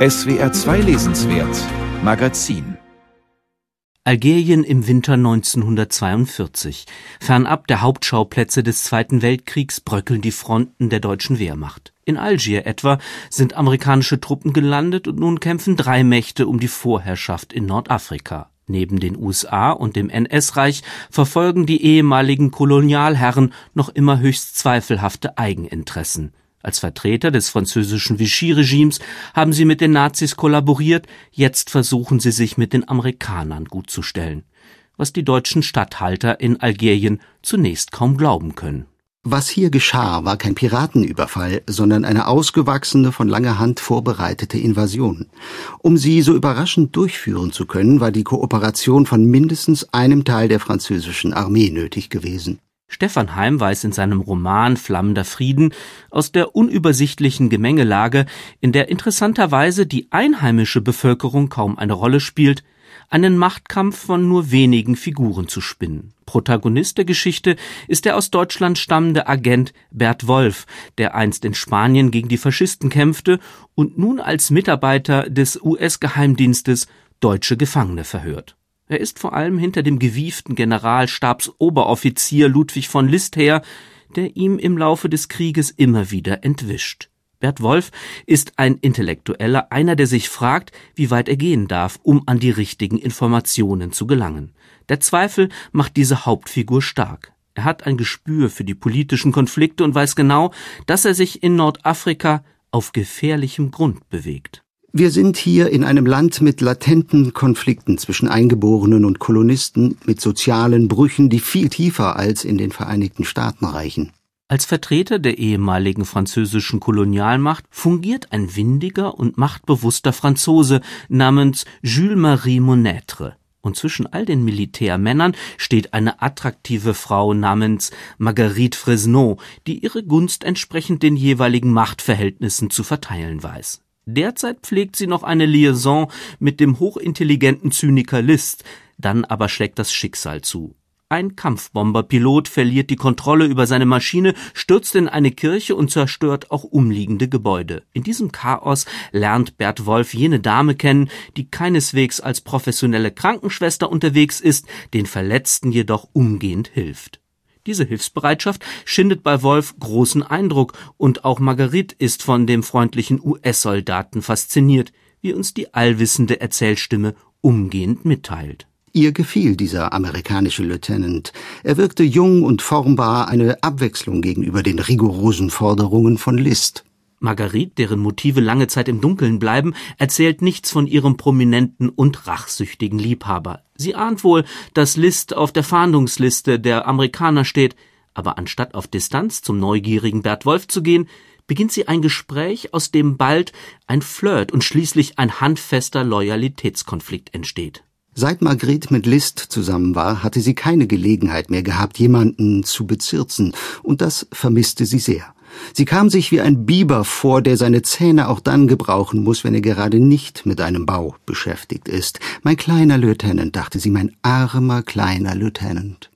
SWR 2 Lesenswert Magazin Algerien im Winter 1942. Fernab der Hauptschauplätze des Zweiten Weltkriegs bröckeln die Fronten der deutschen Wehrmacht. In Algier etwa sind amerikanische Truppen gelandet und nun kämpfen drei Mächte um die Vorherrschaft in Nordafrika. Neben den USA und dem NS-Reich verfolgen die ehemaligen Kolonialherren noch immer höchst zweifelhafte Eigeninteressen. Als Vertreter des französischen Vichy-Regimes haben sie mit den Nazis kollaboriert, jetzt versuchen sie sich mit den Amerikanern gutzustellen, was die deutschen Statthalter in Algerien zunächst kaum glauben können. Was hier geschah, war kein Piratenüberfall, sondern eine ausgewachsene, von langer Hand vorbereitete Invasion. Um sie so überraschend durchführen zu können, war die Kooperation von mindestens einem Teil der französischen Armee nötig gewesen. Stefan Heim weiß in seinem Roman Flammender Frieden aus der unübersichtlichen Gemengelage, in der interessanterweise die einheimische Bevölkerung kaum eine Rolle spielt, einen Machtkampf von nur wenigen Figuren zu spinnen. Protagonist der Geschichte ist der aus Deutschland stammende Agent Bert Wolf, der einst in Spanien gegen die Faschisten kämpfte und nun als Mitarbeiter des US-Geheimdienstes deutsche Gefangene verhört. Er ist vor allem hinter dem gewieften Generalstabsoberoffizier Ludwig von List her, der ihm im Laufe des Krieges immer wieder entwischt. Bert Wolf ist ein Intellektueller, einer, der sich fragt, wie weit er gehen darf, um an die richtigen Informationen zu gelangen. Der Zweifel macht diese Hauptfigur stark. Er hat ein Gespür für die politischen Konflikte und weiß genau, dass er sich in Nordafrika auf gefährlichem Grund bewegt. Wir sind hier in einem Land mit latenten Konflikten zwischen Eingeborenen und Kolonisten, mit sozialen Brüchen, die viel tiefer als in den Vereinigten Staaten reichen. Als Vertreter der ehemaligen französischen Kolonialmacht fungiert ein windiger und machtbewusster Franzose namens Jules-Marie Monêtre. Und zwischen all den Militärmännern steht eine attraktive Frau namens Marguerite Fresneau, die ihre Gunst entsprechend den jeweiligen Machtverhältnissen zu verteilen weiß. Derzeit pflegt sie noch eine Liaison mit dem hochintelligenten Zyniker List, dann aber schlägt das Schicksal zu. Ein Kampfbomberpilot verliert die Kontrolle über seine Maschine, stürzt in eine Kirche und zerstört auch umliegende Gebäude. In diesem Chaos lernt Bert Wolf jene Dame kennen, die keineswegs als professionelle Krankenschwester unterwegs ist, den Verletzten jedoch umgehend hilft. Diese Hilfsbereitschaft schindet bei Wolf großen Eindruck und auch Marguerite ist von dem freundlichen US-Soldaten fasziniert, wie uns die allwissende Erzählstimme umgehend mitteilt. Ihr gefiel dieser amerikanische Lieutenant. Er wirkte jung und formbar, eine Abwechslung gegenüber den rigorosen Forderungen von List. Marguerite, deren Motive lange Zeit im Dunkeln bleiben, erzählt nichts von ihrem prominenten und rachsüchtigen Liebhaber. Sie ahnt wohl, dass List auf der Fahndungsliste der Amerikaner steht, aber anstatt auf Distanz zum neugierigen Bert Wolf zu gehen, beginnt sie ein Gespräch, aus dem bald ein Flirt und schließlich ein handfester Loyalitätskonflikt entsteht. Seit Margret mit List zusammen war, hatte sie keine Gelegenheit mehr gehabt, jemanden zu bezirzen, und das vermisste sie sehr. Sie kam sich wie ein Biber vor, der seine Zähne auch dann gebrauchen muss, wenn er gerade nicht mit einem Bau beschäftigt ist. Mein kleiner Lieutenant, dachte sie, mein armer kleiner Lieutenant.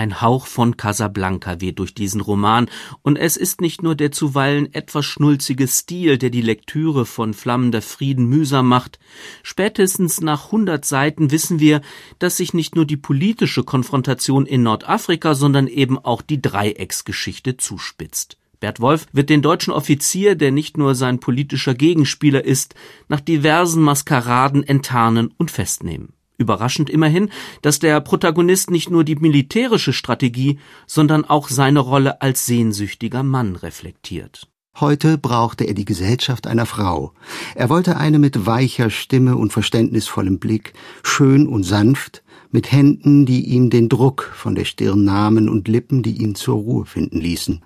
Ein Hauch von Casablanca weht durch diesen Roman, und es ist nicht nur der zuweilen etwas schnulzige Stil, der die Lektüre von Flammender Frieden mühsam macht. Spätestens nach hundert Seiten wissen wir, dass sich nicht nur die politische Konfrontation in Nordafrika, sondern eben auch die Dreiecksgeschichte zuspitzt. Bert Wolf wird den deutschen Offizier, der nicht nur sein politischer Gegenspieler ist, nach diversen Maskeraden enttarnen und festnehmen. Überraschend immerhin, dass der Protagonist nicht nur die militärische Strategie, sondern auch seine Rolle als sehnsüchtiger Mann reflektiert. Heute brauchte er die Gesellschaft einer Frau. Er wollte eine mit weicher Stimme und verständnisvollem Blick, schön und sanft, mit Händen, die ihm den Druck von der Stirn nahmen und Lippen, die ihn zur Ruhe finden ließen.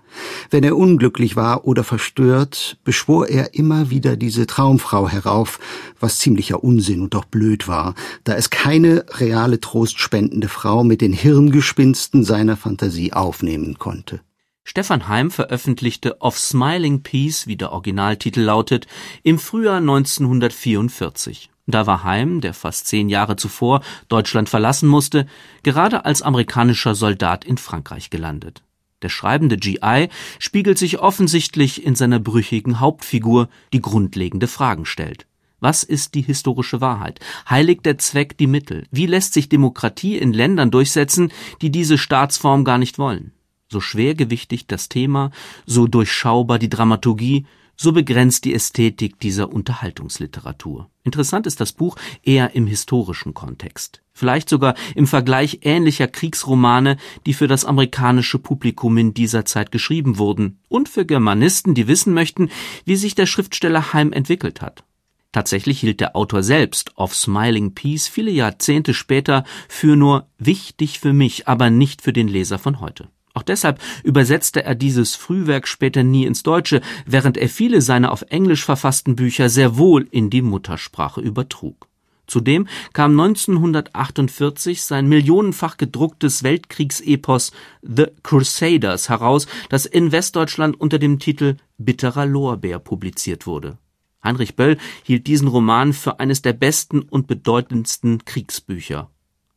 Wenn er unglücklich war oder verstört, beschwor er immer wieder diese Traumfrau herauf, was ziemlicher Unsinn und doch blöd war, da es keine reale trostspendende Frau mit den Hirngespinsten seiner Fantasie aufnehmen konnte. Stefan Heim veröffentlichte Of Smiling Peace, wie der Originaltitel lautet, im Frühjahr 1944. Da war Heim, der fast zehn Jahre zuvor Deutschland verlassen musste, gerade als amerikanischer Soldat in Frankreich gelandet. Der schreibende GI spiegelt sich offensichtlich in seiner brüchigen Hauptfigur, die grundlegende Fragen stellt. Was ist die historische Wahrheit? Heiligt der Zweck die Mittel? Wie lässt sich Demokratie in Ländern durchsetzen, die diese Staatsform gar nicht wollen? So schwergewichtig das Thema, so durchschaubar die Dramaturgie, so begrenzt die Ästhetik dieser Unterhaltungsliteratur. Interessant ist das Buch eher im historischen Kontext. Vielleicht sogar im Vergleich ähnlicher Kriegsromane, die für das amerikanische Publikum in dieser Zeit geschrieben wurden und für Germanisten, die wissen möchten, wie sich der Schriftsteller Heim entwickelt hat. Tatsächlich hielt der Autor selbst of Smiling Peace viele Jahrzehnte später für nur wichtig für mich, aber nicht für den Leser von heute. Auch deshalb übersetzte er dieses Frühwerk später nie ins Deutsche, während er viele seiner auf Englisch verfassten Bücher sehr wohl in die Muttersprache übertrug. Zudem kam 1948 sein millionenfach gedrucktes Weltkriegsepos The Crusaders heraus, das in Westdeutschland unter dem Titel Bitterer Lorbeer publiziert wurde. Heinrich Böll hielt diesen Roman für eines der besten und bedeutendsten Kriegsbücher.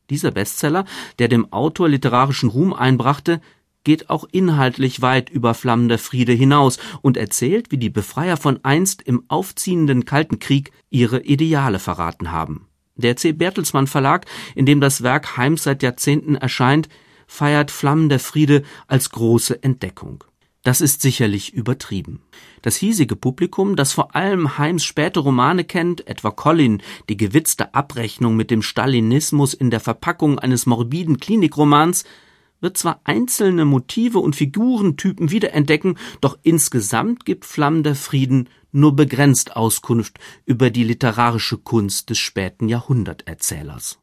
Dieser Bestseller, der dem Autor literarischen Ruhm einbrachte, geht auch inhaltlich weit über Flammender Friede hinaus und erzählt, wie die Befreier von einst im aufziehenden Kalten Krieg ihre Ideale verraten haben. Der C. Bertelsmann Verlag, in dem das Werk Heims seit Jahrzehnten erscheint, feiert Flammender Friede als große Entdeckung. Das ist sicherlich übertrieben. Das hiesige Publikum, das vor allem Heims späte Romane kennt, etwa Colin, die gewitzte Abrechnung mit dem Stalinismus in der Verpackung eines morbiden Klinikromans, wird zwar einzelne Motive und Figurentypen wiederentdecken, doch insgesamt gibt Flammender Frieden nur begrenzt Auskunft über die literarische Kunst des späten Jahrhunderterzählers